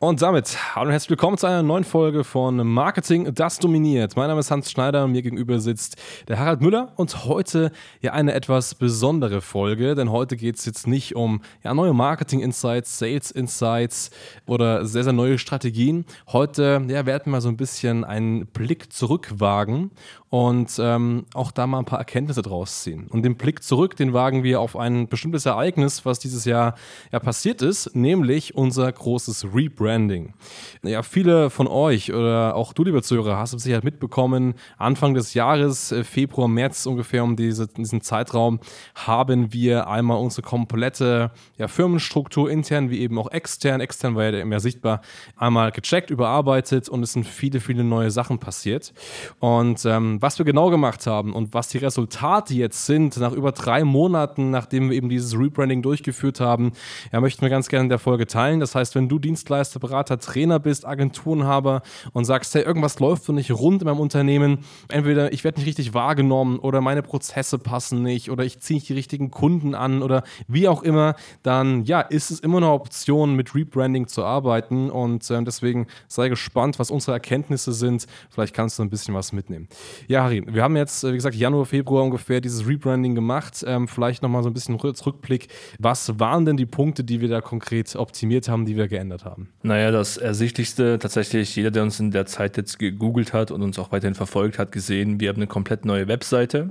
Und damit, hallo und herzlich willkommen zu einer neuen Folge von Marketing, das dominiert. Mein Name ist Hans Schneider, mir gegenüber sitzt der Harald Müller und heute ja eine etwas besondere Folge, denn heute geht es jetzt nicht um ja, neue Marketing-Insights, Sales-Insights oder sehr, sehr neue Strategien. Heute ja, werden wir so ein bisschen einen Blick zurückwagen und ähm, auch da mal ein paar Erkenntnisse draus ziehen. Und den Blick zurück, den wagen wir auf ein bestimmtes Ereignis, was dieses Jahr ja passiert ist, nämlich unser großes Rebranding. Ja, viele von euch oder auch du, lieber Zuhörer, hast du sicher mitbekommen, Anfang des Jahres, äh, Februar, März ungefähr um diese, diesen Zeitraum, haben wir einmal unsere komplette ja, Firmenstruktur intern wie eben auch extern, extern war ja mehr sichtbar, einmal gecheckt, überarbeitet und es sind viele, viele neue Sachen passiert. Und ähm, was wir genau gemacht haben und was die Resultate jetzt sind, nach über drei Monaten, nachdem wir eben dieses Rebranding durchgeführt haben, ja, möchten wir ganz gerne in der Folge teilen. Das heißt, wenn du Dienstleister, Berater, Trainer bist, Agenturenhaber und sagst, hey, irgendwas läuft so nicht rund in meinem Unternehmen, entweder ich werde nicht richtig wahrgenommen oder meine Prozesse passen nicht oder ich ziehe nicht die richtigen Kunden an oder wie auch immer, dann ja, ist es immer eine Option, mit Rebranding zu arbeiten und äh, deswegen sei gespannt, was unsere Erkenntnisse sind. Vielleicht kannst du ein bisschen was mitnehmen. Ja, Harry, wir haben jetzt, äh, wie gesagt, Januar, Februar ungefähr dieses Rebranding gemacht. Ähm, vielleicht nochmal so ein bisschen Rückblick. Was waren denn die Punkte, die wir da konkret optimiert haben, die wir geändert haben? Naja, das Ersichtlichste tatsächlich, jeder, der uns in der Zeit jetzt gegoogelt hat und uns auch weiterhin verfolgt hat, gesehen, wir haben eine komplett neue Webseite.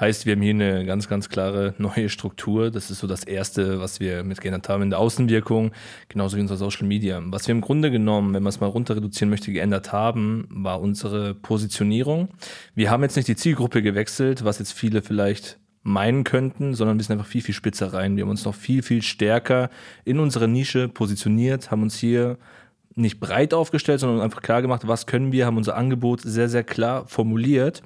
Heißt, wir haben hier eine ganz, ganz klare neue Struktur. Das ist so das Erste, was wir mit geändert haben in der Außenwirkung, genauso wie unser Social Media. Was wir im Grunde genommen, wenn man es mal runter reduzieren möchte, geändert haben, war unsere Positionierung. Wir haben jetzt nicht die Zielgruppe gewechselt, was jetzt viele vielleicht meinen könnten, sondern wir sind einfach viel, viel spitzer rein. Wir haben uns noch viel, viel stärker in unserer Nische positioniert, haben uns hier nicht breit aufgestellt, sondern einfach klar gemacht, was können wir, haben unser Angebot sehr, sehr klar formuliert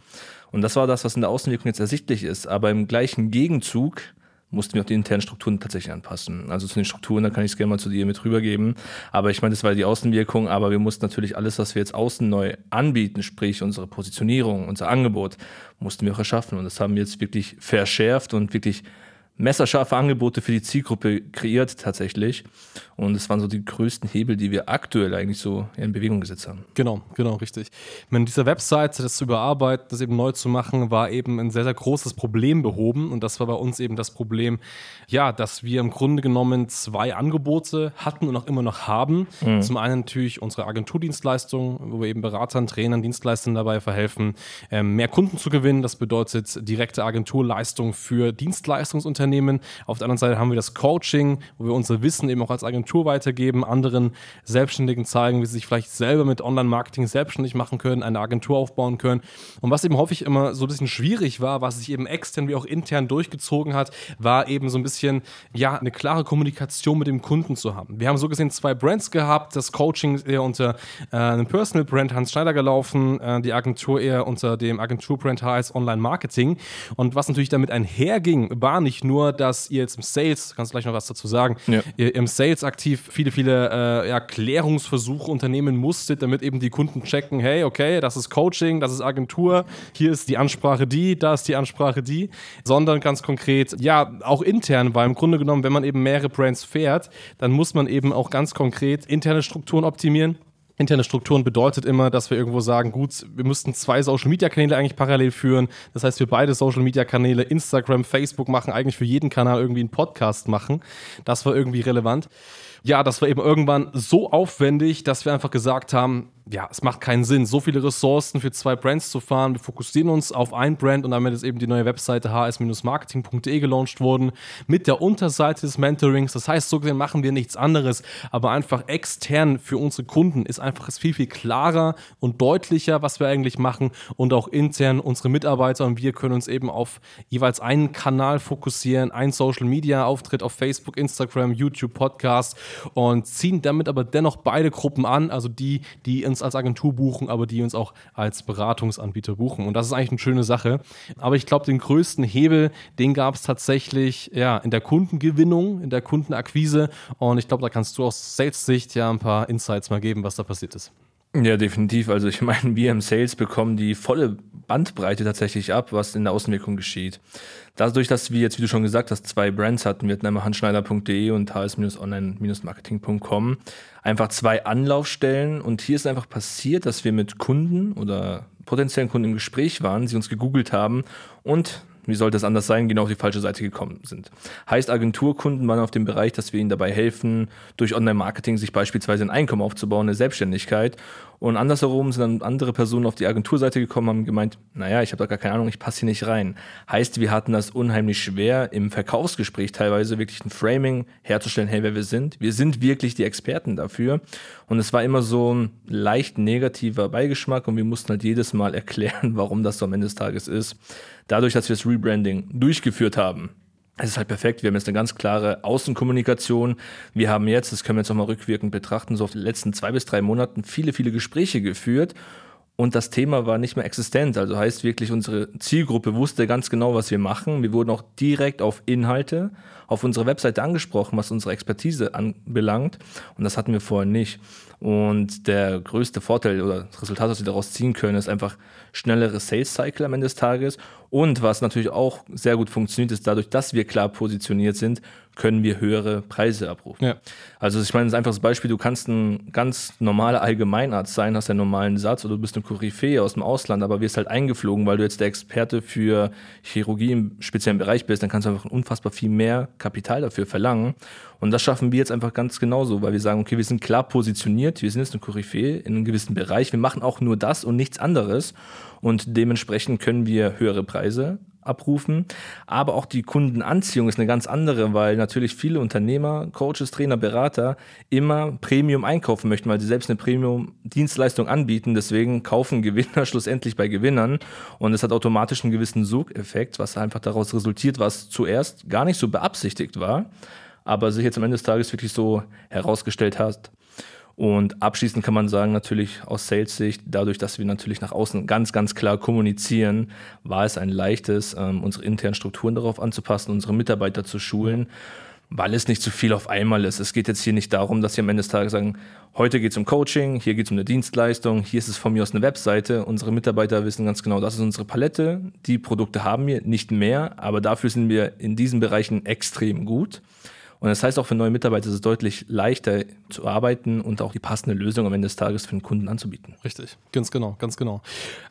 und das war das, was in der Außenwirkung jetzt ersichtlich ist. Aber im gleichen Gegenzug mussten wir auch die internen Strukturen tatsächlich anpassen. Also zu den Strukturen, da kann ich es gerne mal zu dir mit rübergeben. Aber ich meine, das war die Außenwirkung, aber wir mussten natürlich alles, was wir jetzt außen neu anbieten, sprich unsere Positionierung, unser Angebot, mussten wir auch erschaffen. Und das haben wir jetzt wirklich verschärft und wirklich messerscharfe Angebote für die Zielgruppe kreiert tatsächlich. Und es waren so die größten Hebel, die wir aktuell eigentlich so in Bewegung gesetzt haben. Genau, genau, richtig. Mit dieser Webseite, das zu überarbeiten, das eben neu zu machen, war eben ein sehr, sehr großes Problem behoben. Und das war bei uns eben das Problem, ja, dass wir im Grunde genommen zwei Angebote hatten und auch immer noch haben. Mhm. Zum einen natürlich unsere Agenturdienstleistung, wo wir eben Beratern, Trainern, Dienstleistern dabei verhelfen, ähm, mehr Kunden zu gewinnen. Das bedeutet direkte Agenturleistung für Dienstleistungsunternehmen Unternehmen. Auf der anderen Seite haben wir das Coaching, wo wir unser Wissen eben auch als Agentur weitergeben, anderen Selbstständigen zeigen, wie sie sich vielleicht selber mit Online-Marketing selbstständig machen können, eine Agentur aufbauen können. Und was eben häufig immer so ein bisschen schwierig war, was sich eben extern wie auch intern durchgezogen hat, war eben so ein bisschen, ja, eine klare Kommunikation mit dem Kunden zu haben. Wir haben so gesehen zwei Brands gehabt, das Coaching eher unter äh, einem Personal Brand Hans Schneider gelaufen, äh, die Agentur eher unter dem Agenturbrand HS Online Marketing. Und was natürlich damit einherging, war nicht nur nur, dass ihr jetzt im Sales, kannst du gleich noch was dazu sagen, ja. ihr im Sales aktiv viele, viele äh, ja, Klärungsversuche unternehmen musstet, damit eben die Kunden checken, hey, okay, das ist Coaching, das ist Agentur, hier ist die Ansprache die, da ist die Ansprache die, sondern ganz konkret, ja, auch intern, weil im Grunde genommen, wenn man eben mehrere Brands fährt, dann muss man eben auch ganz konkret interne Strukturen optimieren Interne Strukturen bedeutet immer, dass wir irgendwo sagen, gut, wir müssten zwei Social Media Kanäle eigentlich parallel führen. Das heißt, wir beide Social Media Kanäle, Instagram, Facebook machen, eigentlich für jeden Kanal irgendwie einen Podcast machen. Das war irgendwie relevant. ja, das war eben irgendwann so aufwendig, dass wir einfach gesagt haben, ja, es macht keinen Sinn, so viele Ressourcen für zwei Brands zu fahren. Wir fokussieren uns auf ein Brand und damit ist eben die neue Webseite hs-marketing.de gelauncht worden mit der Unterseite des Mentorings. Das heißt, so gesehen machen wir nichts anderes, aber einfach extern für unsere Kunden ist einfach viel, viel klarer und deutlicher, was wir eigentlich machen und auch intern unsere Mitarbeiter und wir können uns eben auf jeweils einen Kanal fokussieren, einen Social Media Auftritt auf Facebook, Instagram, YouTube, Podcast und ziehen damit aber dennoch beide Gruppen an, also die, die uns als Agentur buchen, aber die uns auch als Beratungsanbieter buchen. Und das ist eigentlich eine schöne Sache. Aber ich glaube, den größten Hebel, den gab es tatsächlich ja, in der Kundengewinnung, in der Kundenakquise. Und ich glaube, da kannst du aus Sales-Sicht ja ein paar Insights mal geben, was da passiert ist. Ja, definitiv. Also ich meine, wir im Sales bekommen die volle Bandbreite tatsächlich ab, was in der Außenwirkung geschieht. Dadurch, dass wir jetzt, wie du schon gesagt hast, zwei Brands hatten, wir hatten einmal handschneider.de und hs-online-marketing.com, einfach zwei Anlaufstellen und hier ist einfach passiert, dass wir mit Kunden oder potenziellen Kunden im Gespräch waren, sie uns gegoogelt haben und wie sollte es anders sein, genau auf die falsche Seite gekommen sind. Heißt, Agenturkunden waren auf dem Bereich, dass wir ihnen dabei helfen, durch Online-Marketing sich beispielsweise ein Einkommen aufzubauen, eine Selbstständigkeit. Und andersherum sind dann andere Personen auf die Agenturseite gekommen, haben gemeint, naja, ich habe da gar keine Ahnung, ich passe hier nicht rein. Heißt, wir hatten das unheimlich schwer, im Verkaufsgespräch teilweise wirklich ein Framing herzustellen, hey, wer wir sind. Wir sind wirklich die Experten dafür. Und es war immer so ein leicht negativer Beigeschmack und wir mussten halt jedes Mal erklären, warum das so am Ende des Tages ist. Dadurch, dass wir das Rebranding durchgeführt haben, es ist halt perfekt. Wir haben jetzt eine ganz klare Außenkommunikation. Wir haben jetzt, das können wir jetzt auch mal rückwirkend betrachten, so auf den letzten zwei bis drei Monaten viele, viele Gespräche geführt. Und das Thema war nicht mehr existent. Also heißt wirklich, unsere Zielgruppe wusste ganz genau, was wir machen. Wir wurden auch direkt auf Inhalte auf unserer Webseite angesprochen, was unsere Expertise anbelangt. Und das hatten wir vorher nicht. Und der größte Vorteil oder das Resultat, was wir daraus ziehen können, ist einfach schnellere Sales Cycle am Ende des Tages. Und was natürlich auch sehr gut funktioniert, ist dadurch, dass wir klar positioniert sind, können wir höhere Preise abrufen. Ja. Also ich meine, das ist einfach das Beispiel, du kannst ein ganz normaler Allgemeinarzt sein, hast einen normalen Satz oder du bist eine Koryphäe aus dem Ausland, aber wirst halt eingeflogen, weil du jetzt der Experte für Chirurgie im speziellen Bereich bist, dann kannst du einfach unfassbar viel mehr Kapital dafür verlangen. Und das schaffen wir jetzt einfach ganz genauso, weil wir sagen, okay, wir sind klar positioniert, wir sind jetzt eine Koryphäe in einem gewissen Bereich, wir machen auch nur das und nichts anderes. Und dementsprechend können wir höhere Preise abrufen. Aber auch die Kundenanziehung ist eine ganz andere, weil natürlich viele Unternehmer, Coaches, Trainer, Berater immer Premium einkaufen möchten, weil sie selbst eine Premium-Dienstleistung anbieten. Deswegen kaufen Gewinner schlussendlich bei Gewinnern. Und es hat automatisch einen gewissen Sogeffekt, was einfach daraus resultiert, was zuerst gar nicht so beabsichtigt war, aber sich jetzt am Ende des Tages wirklich so herausgestellt hat. Und abschließend kann man sagen, natürlich aus Sales-Sicht, dadurch, dass wir natürlich nach außen ganz, ganz klar kommunizieren, war es ein leichtes, ähm, unsere internen Strukturen darauf anzupassen, unsere Mitarbeiter zu schulen, weil es nicht zu viel auf einmal ist. Es geht jetzt hier nicht darum, dass wir am Ende des Tages sagen, heute geht es um Coaching, hier geht es um eine Dienstleistung, hier ist es von mir aus eine Webseite. Unsere Mitarbeiter wissen ganz genau, das ist unsere Palette. Die Produkte haben wir, nicht mehr, aber dafür sind wir in diesen Bereichen extrem gut. Und das heißt auch für neue Mitarbeiter ist es deutlich leichter zu arbeiten und auch die passende Lösung am Ende des Tages für den Kunden anzubieten. Richtig, ganz genau, ganz genau.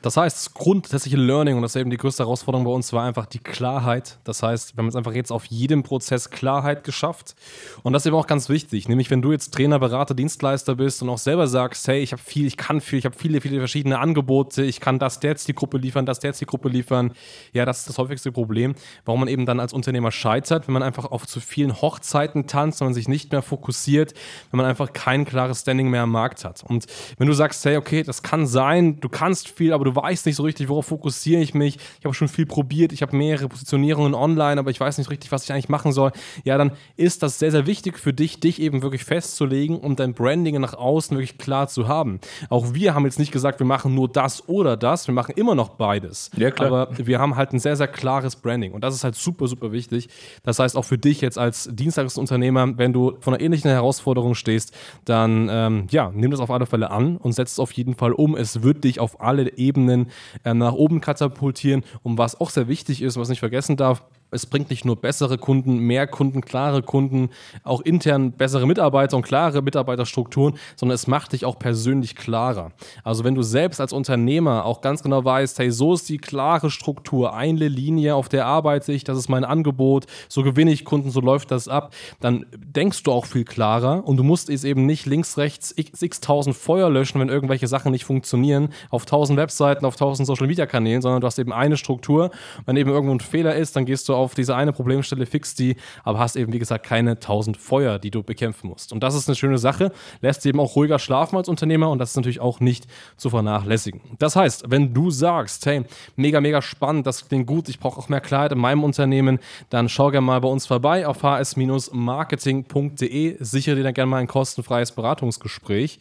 Das heißt, das grundsätzliche Learning und das ist eben die größte Herausforderung bei uns war einfach die Klarheit. Das heißt, wir haben jetzt einfach jetzt auf jedem Prozess Klarheit geschafft. Und das ist eben auch ganz wichtig, nämlich wenn du jetzt Trainer, Berater, Dienstleister bist und auch selber sagst, hey, ich habe viel, ich kann viel, ich habe viele, viele verschiedene Angebote, ich kann das der jetzt die Gruppe liefern, das der jetzt die Gruppe liefern. Ja, das ist das häufigste Problem, warum man eben dann als Unternehmer scheitert, wenn man einfach auf zu vielen Hochzeiten Zeiten tanzt, wenn man sich nicht mehr fokussiert, wenn man einfach kein klares Standing mehr am Markt hat. Und wenn du sagst, hey, okay, das kann sein, du kannst viel, aber du weißt nicht so richtig, worauf fokussiere ich mich, ich habe schon viel probiert, ich habe mehrere Positionierungen online, aber ich weiß nicht richtig, was ich eigentlich machen soll, ja, dann ist das sehr, sehr wichtig für dich, dich eben wirklich festzulegen und dein Branding nach außen wirklich klar zu haben. Auch wir haben jetzt nicht gesagt, wir machen nur das oder das, wir machen immer noch beides. Ja, klar. Aber wir haben halt ein sehr, sehr klares Branding und das ist halt super, super wichtig. Das heißt, auch für dich jetzt als Dienstag Unternehmer, wenn du vor einer ähnlichen Herausforderung stehst, dann ähm, ja, nimm das auf alle Fälle an und setz es auf jeden Fall um. Es wird dich auf alle Ebenen äh, nach oben katapultieren. Und was auch sehr wichtig ist, was nicht vergessen darf, Es bringt nicht nur bessere Kunden, mehr Kunden, klare Kunden, auch intern bessere Mitarbeiter und klare Mitarbeiterstrukturen, sondern es macht dich auch persönlich klarer. Also wenn du selbst als Unternehmer auch ganz genau weißt, hey, so ist die klare Struktur, eine Linie, auf der arbeite ich, das ist mein Angebot, so gewinne ich Kunden, so läuft das ab, dann denkst du auch viel klarer und du musst es eben nicht links, rechts x tausend Feuer löschen, wenn irgendwelche Sachen nicht funktionieren, auf tausend Webseiten, auf tausend Social Media Kanälen, sondern du hast eben eine Struktur. Wenn eben irgendwo ein Fehler ist, dann gehst du auf diese eine Problemstelle, fix die, aber hast eben, wie gesagt, keine tausend Feuer, die du bekämpfen musst. Und das ist eine schöne Sache, lässt eben auch ruhiger schlafen als Unternehmer und das ist natürlich auch nicht zu vernachlässigen. Das heißt, wenn du sagst, hey, mega, mega spannend, das klingt gut, ich brauche auch mehr Klarheit in meinem Unternehmen, dann schau gerne mal bei uns vorbei auf hs-marketing.de, sichere dir dann gerne mal ein kostenfreies Beratungsgespräch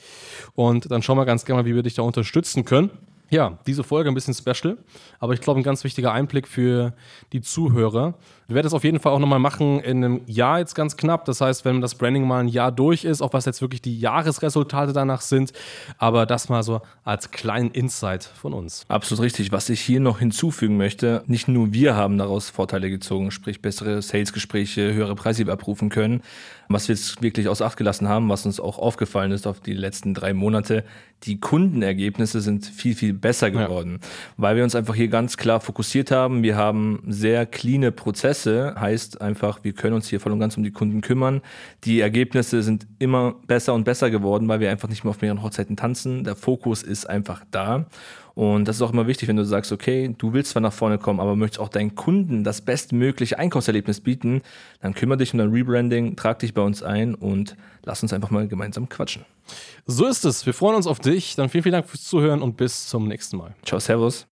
und dann schau mal ganz gerne mal, wie wir dich da unterstützen können. Ja, diese Folge ein bisschen special, aber ich glaube ein ganz wichtiger Einblick für die Zuhörer. Wir werden das auf jeden Fall auch nochmal machen in einem Jahr jetzt ganz knapp. Das heißt, wenn das Branding mal ein Jahr durch ist, auch was jetzt wirklich die Jahresresultate danach sind. Aber das mal so als kleinen Insight von uns. Absolut richtig. Was ich hier noch hinzufügen möchte, nicht nur wir haben daraus Vorteile gezogen, sprich bessere Salesgespräche, höhere Preise abrufen können. Was wir jetzt wirklich aus Acht gelassen haben, was uns auch aufgefallen ist auf die letzten drei Monate, die Kundenergebnisse sind viel, viel besser geworden, ja. weil wir uns einfach hier ganz klar fokussiert haben. Wir haben sehr cleane Prozesse Prozesse heißt einfach, wir können uns hier voll und ganz um die Kunden kümmern. Die Ergebnisse sind immer besser und besser geworden, weil wir einfach nicht mehr auf mehreren Hochzeiten tanzen. Der Fokus ist einfach da. Und das ist auch immer wichtig, wenn du sagst, okay, du willst zwar nach vorne kommen, aber möchtest auch deinen Kunden das bestmögliche Einkaufserlebnis bieten, dann kümmere dich um dein Rebranding, trag dich bei uns ein und lass uns einfach mal gemeinsam quatschen. So ist es. Wir freuen uns auf dich. Dann vielen, vielen Dank fürs Zuhören und bis zum nächsten Mal. Ciao, Servus.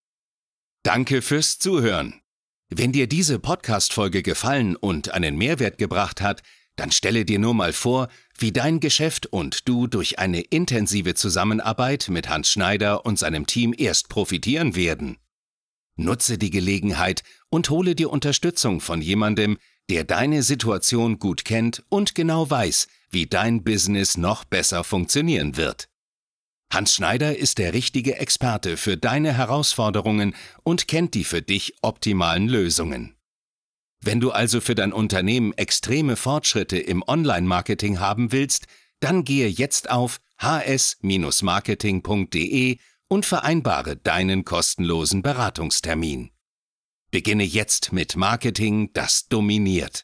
Danke fürs Zuhören. Wenn dir diese Podcast-Folge gefallen und einen Mehrwert gebracht hat, dann stelle dir nur mal vor, wie dein Geschäft und du durch eine intensive Zusammenarbeit mit Hans Schneider und seinem Team erst profitieren werden. Nutze die Gelegenheit und hole dir Unterstützung von jemandem, der deine Situation gut kennt und genau weiß, wie dein Business noch besser funktionieren wird. Hans Schneider ist der richtige Experte für deine Herausforderungen und kennt die für dich optimalen Lösungen. Wenn du also für dein Unternehmen extreme Fortschritte im Online-Marketing haben willst, dann gehe jetzt auf hs-marketing.de und vereinbare deinen kostenlosen Beratungstermin. Beginne jetzt mit Marketing, das dominiert.